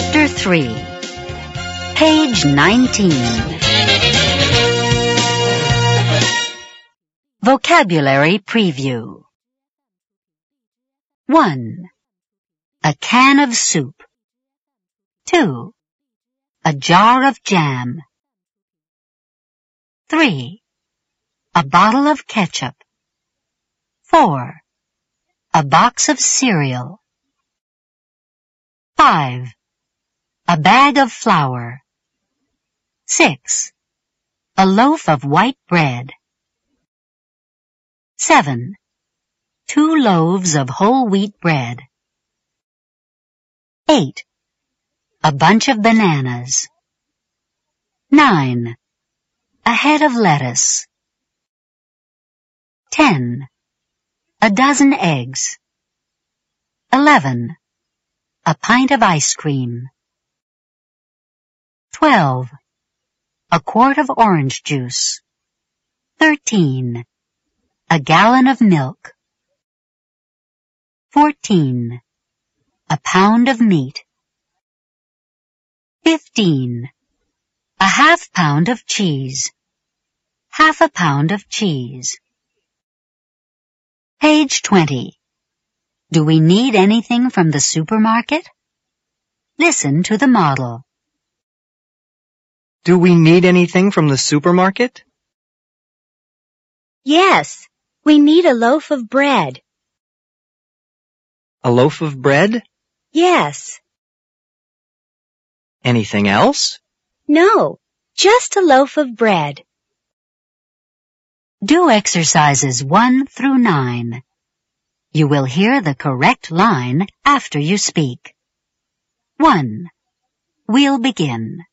Chapter 3 Page 19 Vocabulary Preview 1. A can of soup. 2. A jar of jam. 3. A bottle of ketchup. 4. A box of cereal. 5. A bag of flour. 6. A loaf of white bread. 7. Two loaves of whole wheat bread. 8. A bunch of bananas. 9. A head of lettuce. 10. A dozen eggs. 11. A pint of ice cream. 12. A quart of orange juice. 13. A gallon of milk. 14. A pound of meat. 15. A half pound of cheese. Half a pound of cheese. Page 20. Do we need anything from the supermarket? Listen to the model. Do we need anything from the supermarket? Yes, we need a loaf of bread. A loaf of bread? Yes. Anything else? No, just a loaf of bread. Do exercises 1 through 9. You will hear the correct line after you speak. 1. We'll begin.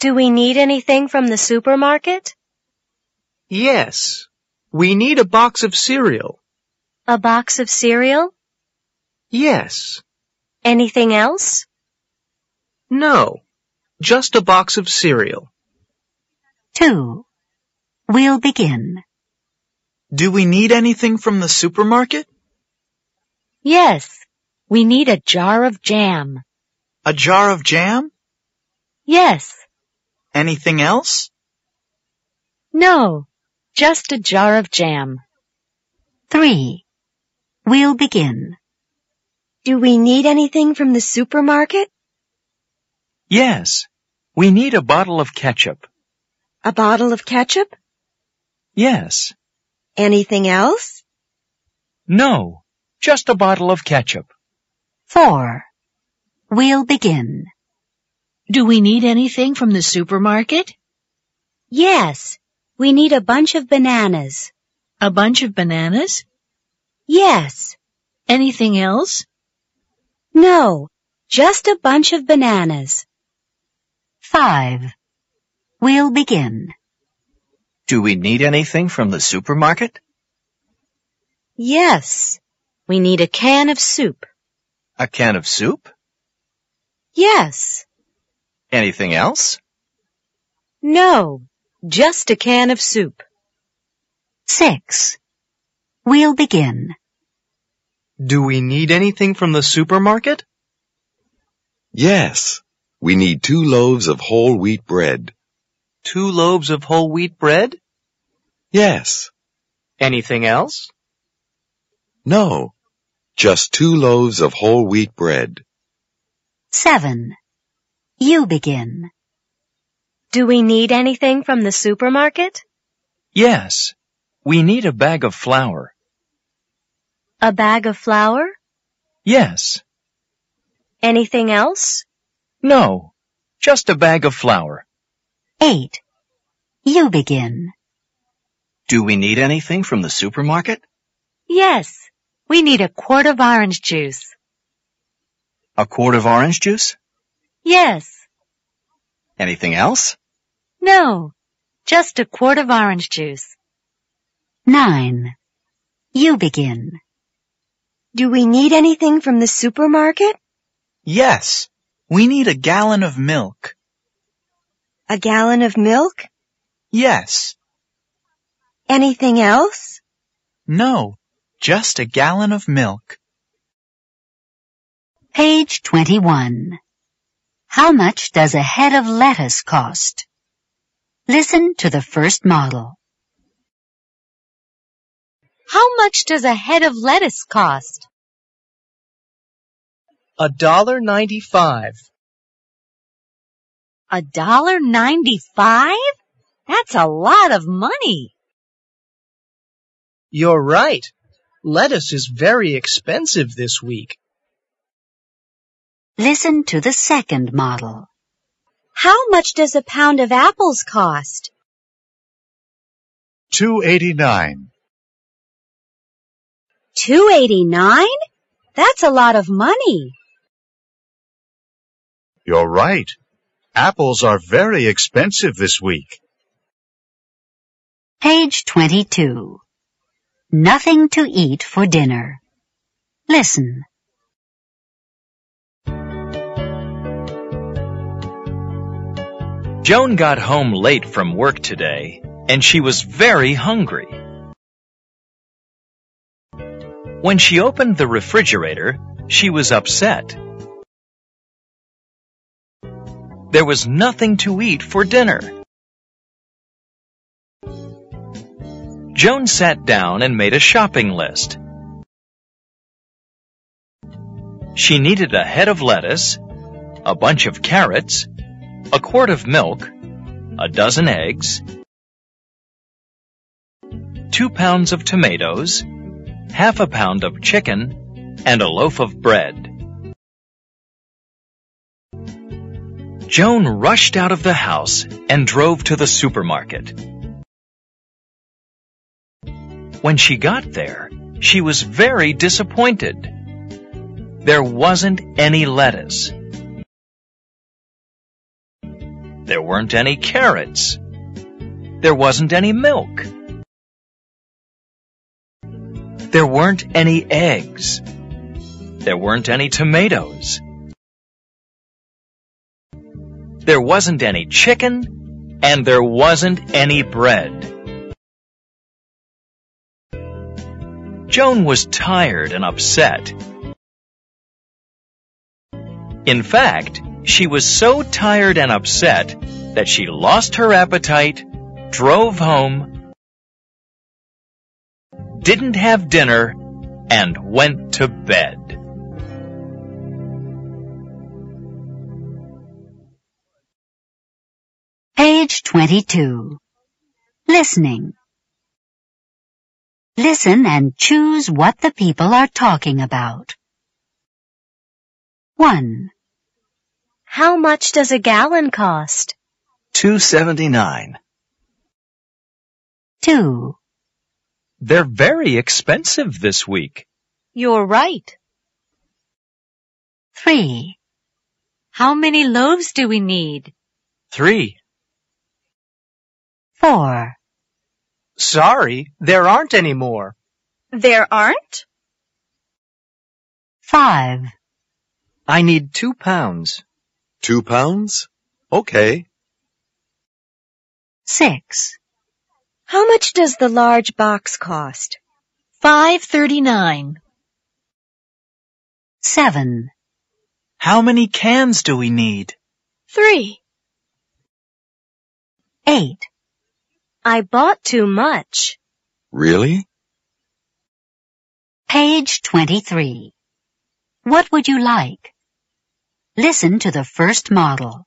Do we need anything from the supermarket? Yes. We need a box of cereal. A box of cereal? Yes. Anything else? No. Just a box of cereal. 2. We'll begin. Do we need anything from the supermarket? Yes, we need a jar of jam. A jar of jam? Yes. Anything else? No, just a jar of jam. 3. We'll begin. Do we need anything from the supermarket? Yes. We need a bottle of ketchup. A bottle of ketchup? Yes. Anything else? No. Just a bottle of ketchup. 4. We'll begin. Do we need anything from the supermarket? Yes, we need a bunch of bananas. A bunch of bananas? Yes. Anything else? No, just a bunch of bananas. 5. We'll begin. Do we need anything from the supermarket? Yes, we need a can of soup. A can of soup? Yes. Anything else? No, just a can of soup. 6. We'll begin. Do we need anything from the supermarket? Yes, we need two loaves of whole wheat bread. Two loaves of whole wheat bread? Yes. Anything else? No, just two loaves of whole wheat bread. 7. You begin. Do we need anything from the supermarket? Yes. We need a bag of flour. A bag of flour? Yes. Anything else? No. Just a bag of flour. 8. You begin. Do we need anything from the supermarket? Yes, we need a quart of orange juice. A quart of orange juice? Yes. Anything else? No, just a quart of orange juice. 9. You begin. Do we need anything from the supermarket? Yes. We need a gallon of milk. A gallon of milk? Yes. Anything else? No. Just a gallon of milk. Page 21. How much does a head of lettuce cost? Listen to the first model. How much does a head of lettuce cost? A dollar ninety-five. A dollar ninety-five? That's a lot of money. You're right. Lettuce is very expensive this week. Listen to the second model. How much does a pound of apples cost? Two eighty nine. Two eighty-nine? That's a lot of money. You're right. Apples are very expensive this week. Page 22. Nothing to eat for dinner. Listen. Joan got home late from work today, and she was very hungry. When she opened the refrigerator, she was upset. There was nothing to eat for dinner. Joan sat down and made a shopping list. She needed a head of lettuce, a bunch of carrots, a quart of milk, a dozen eggs, two pounds of tomatoes, half a pound of chicken, and a loaf of bread. Joan rushed out of the house and drove to the supermarket. When she got there, she was very disappointed. There wasn't any lettuce. There weren't any carrots. There wasn't any milk. There weren't any eggs. There weren't any tomatoes. There wasn't any chicken, and there wasn't any bread. Joan was tired and upset. In fact, she was so tired and upset that she lost her appetite, drove home, didn't have dinner, and went to bed. Page 22. Listening. Listen and choose what the people are talking about. 1, How much does a gallon cost? Two seventy nine. 2, They're very expensive this week. You're right. 3, How many loaves do we need? Three. 4, Sorry, there aren't any more. There aren't? 5, I need two pounds. Two pounds? Okay. 6, How much does the large box cost? Five thirty-nine. 7, How many cans do we need? Three. 8, I bought too much. Really? Page 23. What would you like? Listen to the first model.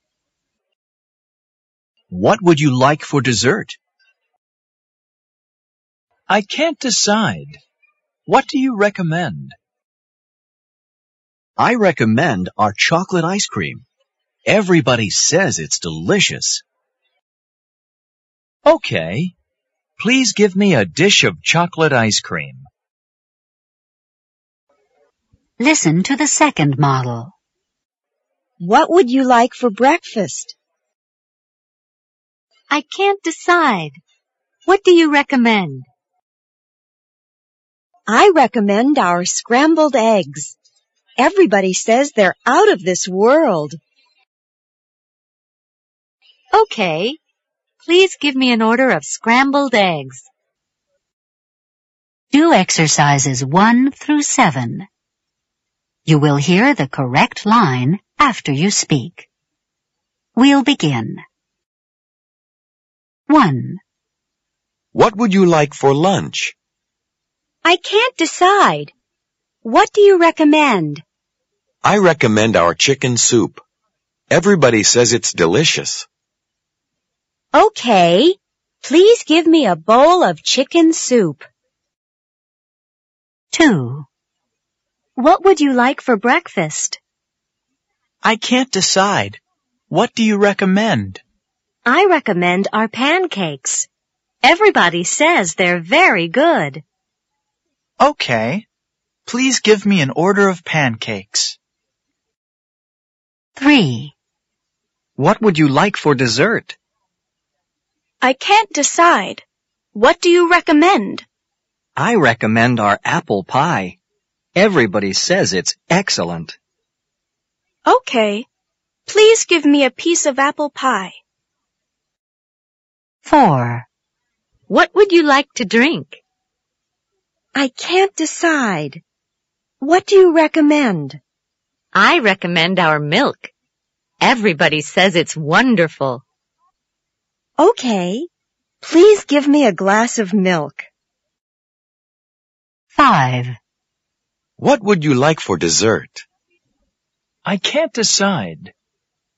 What would you like for dessert? I can't decide. What do you recommend? I recommend our chocolate ice cream. Everybody says it's delicious. Okay. Please give me a dish of chocolate ice cream. Listen to the second model. What would you like for breakfast? I can't decide. What do you recommend? I recommend our scrambled eggs. Everybody says they're out of this world. Okay. Please give me an order of scrambled eggs. Do exercises 1 through 7. You will hear the correct line after you speak. We'll begin. 1. What would you like for lunch? I can't decide. What do you recommend? I recommend our chicken soup. Everybody says it's delicious. Okay. Please give me a bowl of chicken soup. 2. What would you like for breakfast? I can't decide. What do you recommend? I recommend our pancakes. Everybody says they're very good. Okay. Please give me an order of pancakes. 3. What would you like for dessert? I can't decide. What do you recommend? I recommend our apple pie. Everybody says it's excellent. Okay. Please give me a piece of apple pie. 4. What would you like to drink? I can't decide. What do you recommend? I recommend our milk. Everybody says it's wonderful. Okay. Please give me a glass of milk. 5. What would you like for dessert? I can't decide.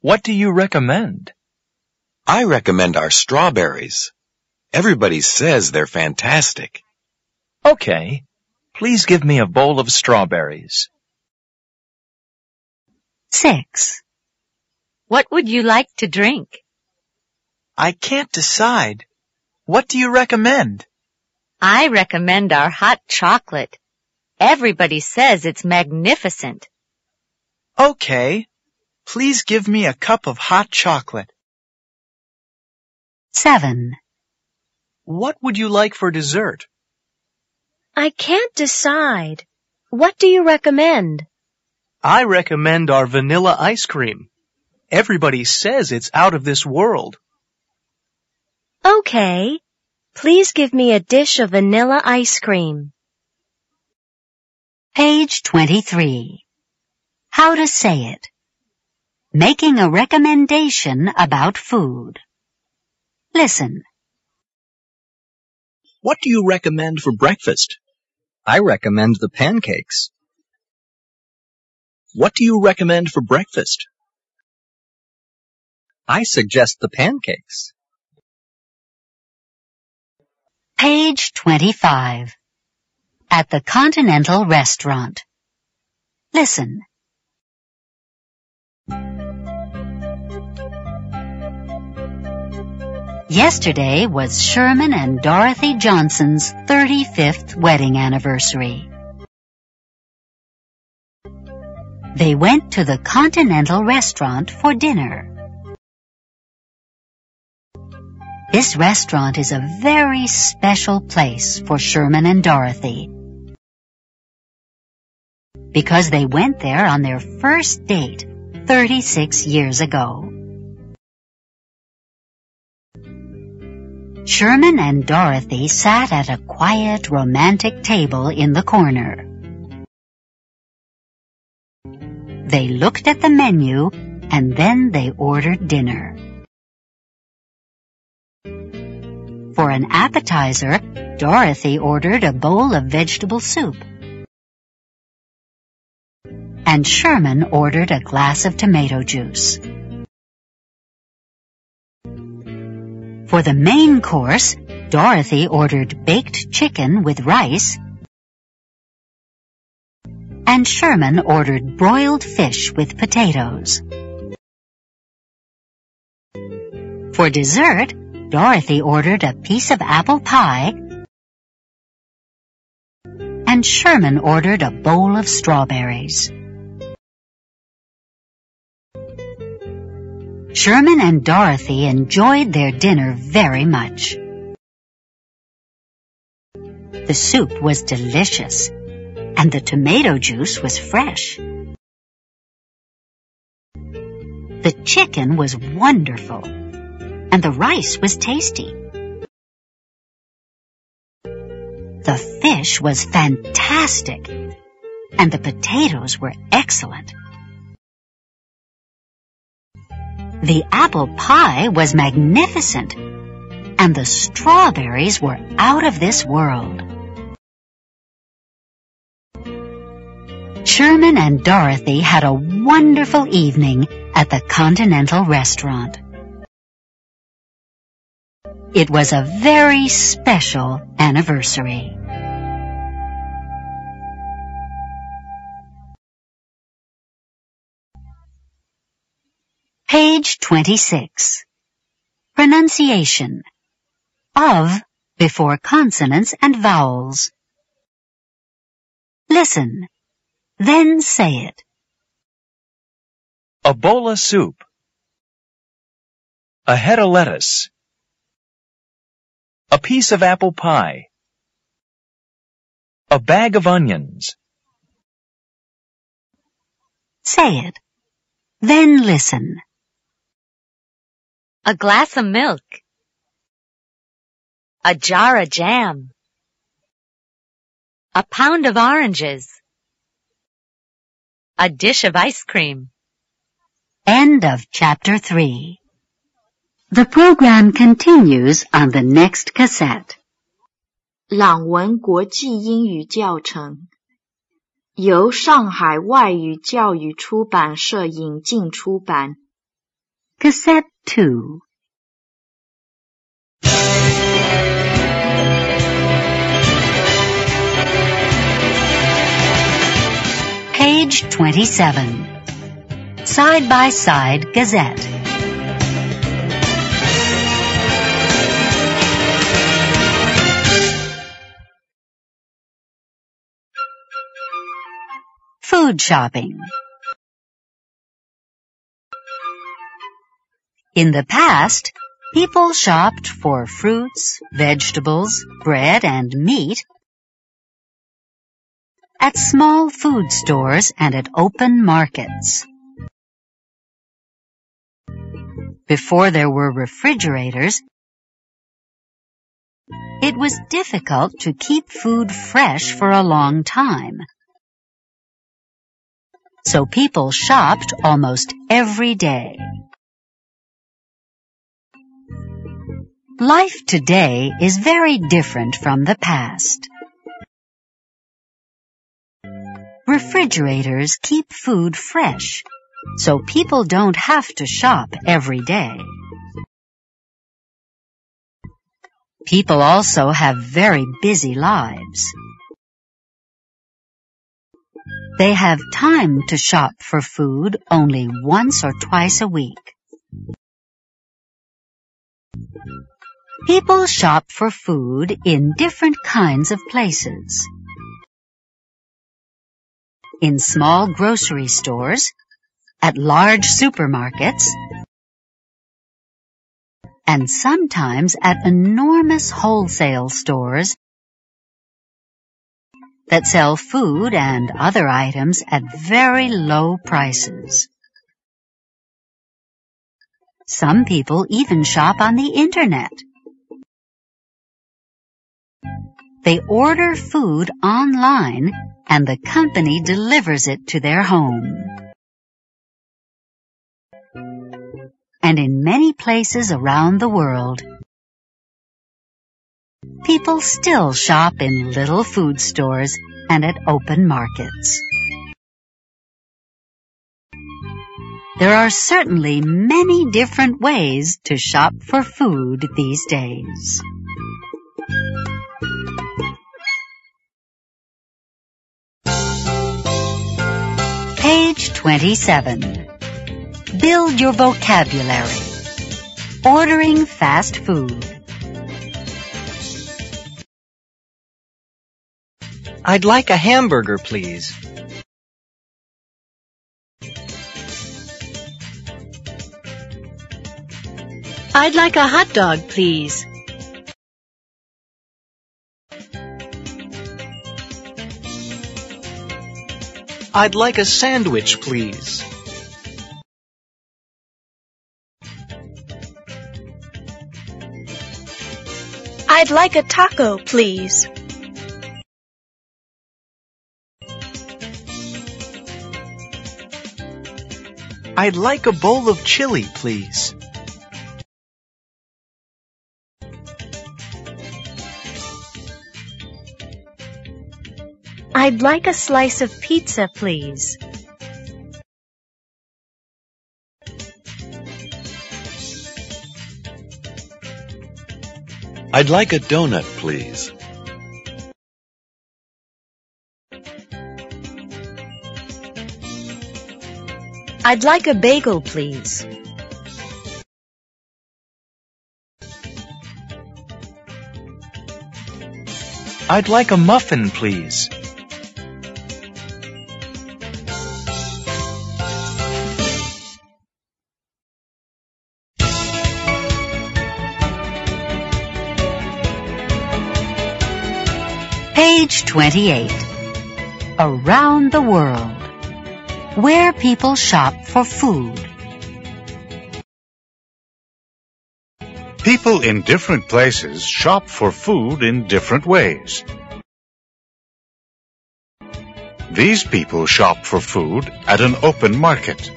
What do you recommend? I recommend our strawberries. Everybody says they're fantastic. Okay. Please give me a bowl of strawberries. 6. What would you like to drink? I can't decide. What do you recommend? I recommend our hot chocolate. Everybody says it's magnificent. Okay. Please give me a cup of hot chocolate. 7. What would you like for dessert? I can't decide. What do you recommend? I recommend our vanilla ice cream. Everybody says it's out of this world. Okay. Please give me a dish of vanilla ice cream. Page 23. How to say it. Making a recommendation about food. Listen. What do you recommend for breakfast? I recommend the pancakes. What do you recommend for breakfast? I suggest the pancakes. Page 25. At the Continental Restaurant. Listen. Yesterday was Sherman and Dorothy Johnson's 35th wedding anniversary. They went to the Continental Restaurant for dinner. This restaurant is a very special place for Sherman and Dorothy. Because they went there on their first date 36 years ago. Sherman and Dorothy sat at a quiet, romantic table in the corner. They looked at the menu and then they ordered dinner. For an appetizer, Dorothy ordered a bowl of vegetable soup. And Sherman ordered a glass of tomato juice. For the main course, Dorothy ordered baked chicken with rice, and Sherman ordered broiled fish with potatoes. For dessert, Dorothy ordered a piece of apple pie, and Sherman ordered a bowl of strawberries. Sherman and Dorothy enjoyed their dinner very much. The soup was delicious, and the tomato juice was fresh. The chicken was wonderful, and the rice was tasty. The fish was fantastic, and the potatoes were excellent. The apple pie was magnificent, and the strawberries were out of this world. Sherman and Dorothy had a wonderful evening at the Continental Restaurant. It was a very special anniversary. Page 26. Pronunciation. Of before consonants and vowels. Listen. Then say it. A bowl of soup. A head of lettuce. A piece of apple pie. A bag of onions. Say it. Then listen. A glass of milk. A jar of jam. A pound of oranges. A dish of ice cream. End of chapter 3. The program continues on the next cassette. 朗文国际英语教程由上海外语教育出版社引进出版。 Cassette 2. Page 27. Side by Side Gazette. Food shopping. In the past, people shopped for fruits, vegetables, bread, and meat at small food stores and at open markets. Before there were refrigerators, it was difficult to keep food fresh for a long time. So people shopped almost every day. Life today is very different from the past. Refrigerators keep food fresh, so people don't have to shop every day. People also have very busy lives. They have time to shop for food only once or twice a week. People shop for food in different kinds of places. In small grocery stores, at large supermarkets, and sometimes at enormous wholesale stores that sell food and other items at very low prices. Some people even shop on the internet. They order food online and the company delivers it to their home. And in many places around the world, people still shop in little food stores and at open markets. There are certainly many different ways to shop for food these days. Page 27. Build your vocabulary. Ordering fast food. I'd like a hamburger, please. I'd like a hot dog, please. I'd like a sandwich, please. I'd like a taco, please. I'd like a bowl of chili, please. I'd like a slice of pizza, please. I'd like a donut, please. I'd like a bagel, please. I'd like a muffin, please. Page 28. Around the world. Where people shop for food. People in different places shop for food in different ways. These people shop for food at an open market.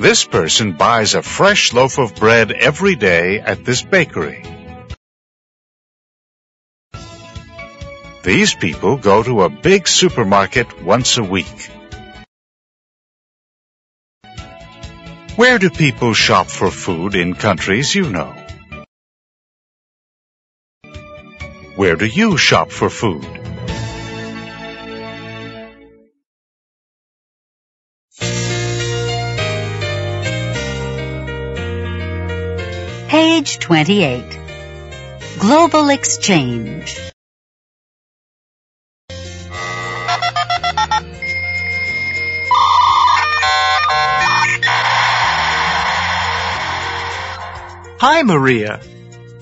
This person buys a fresh loaf of bread every day at this bakery. These people go to a big supermarket once a week. Where do people shop for food in countries you know? Where do you shop for food? Page 28. Global Exchange. Hi, Maria.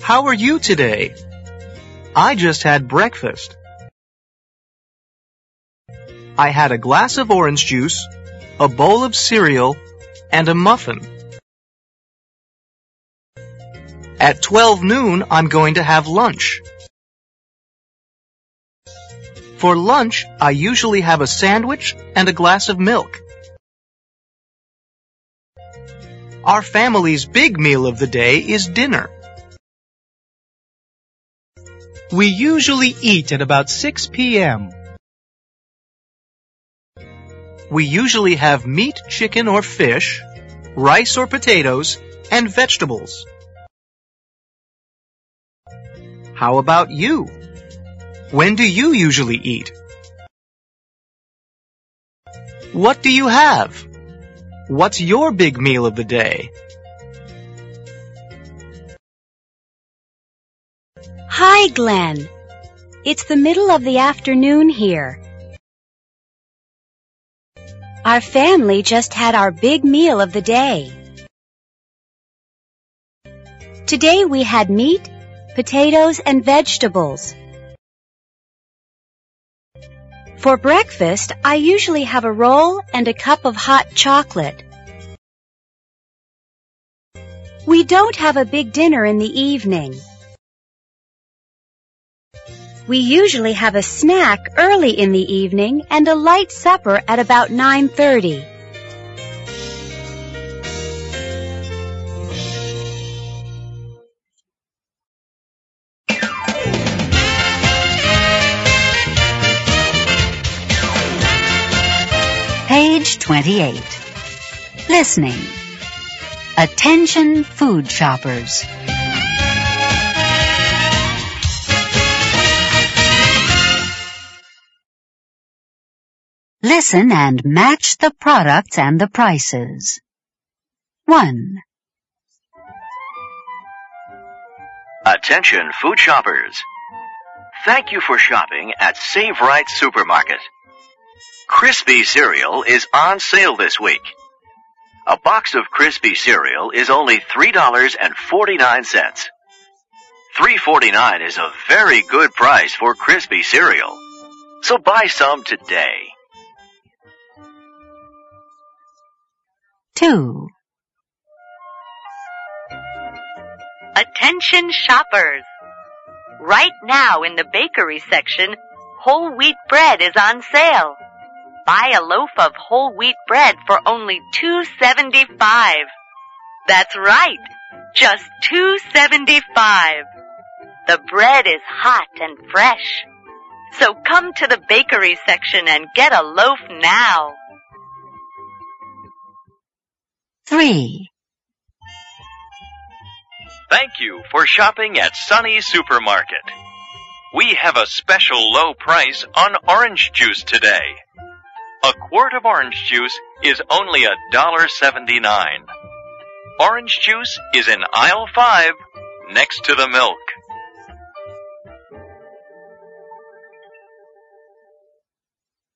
How are you today? I just had breakfast. I had a glass of orange juice, a bowl of cereal, and a muffin. At 12 noon, I'm going to have lunch. For lunch, I usually have a sandwich and a glass of milk. Our family's big meal of the day is dinner. We usually eat at about 6 p.m. We usually have meat, chicken, or fish, rice or potatoes, and vegetables. How about you? When do you usually eat? What do you have? What's your big meal of the day? Hi, Glenn. It's the middle of the afternoon here. Our family just had our big meal of the day. Today we had meat, potatoes, and vegetables. For breakfast, I usually have a roll and a cup of hot chocolate. We don't have a big dinner in the evening. We usually have a snack early in the evening and a light supper at about 9.30. 28. Listening. Attention food shoppers. Listen and match the products and the prices. 1. Attention food shoppers. Thank you for shopping at Save Right Supermarket. Crispy cereal is on sale this week. A box of crispy cereal is only $3.49. $3.49 is a very good price for crispy cereal. So buy some today. 2. Attention shoppers! Right now in the bakery section, whole wheat bread is on sale. Buy a loaf of whole wheat bread for only $2.75. That's right, just $2.75. The bread is hot and fresh. So come to the bakery section and get a loaf now. 3. Thank you for shopping at Sunny Supermarket. We have a special low price on orange juice today. A quart of orange juice is only a dollar seventy-nine. Orange juice is in aisle five, next to the milk.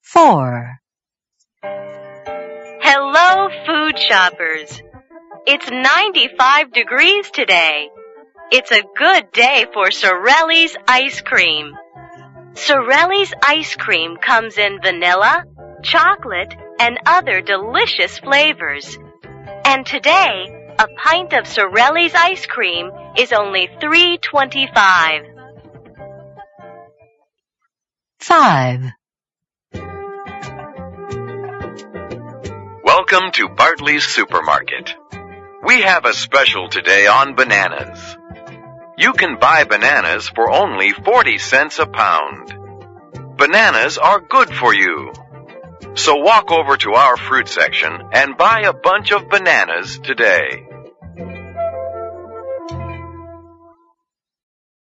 Four. Hello, food shoppers. It's 95 degrees today. It's a good day for Sorelli's ice cream. Sorelli's ice cream comes in vanilla, chocolate, and other delicious flavors. And today, a pint of Sorelli's ice cream is only $3.25. 5. Welcome to Bartley's Supermarket. We have a special today on bananas. You can buy bananas for only 40 cents a pound. Bananas are good for you. So walk over to our fruit section and buy a bunch of bananas today.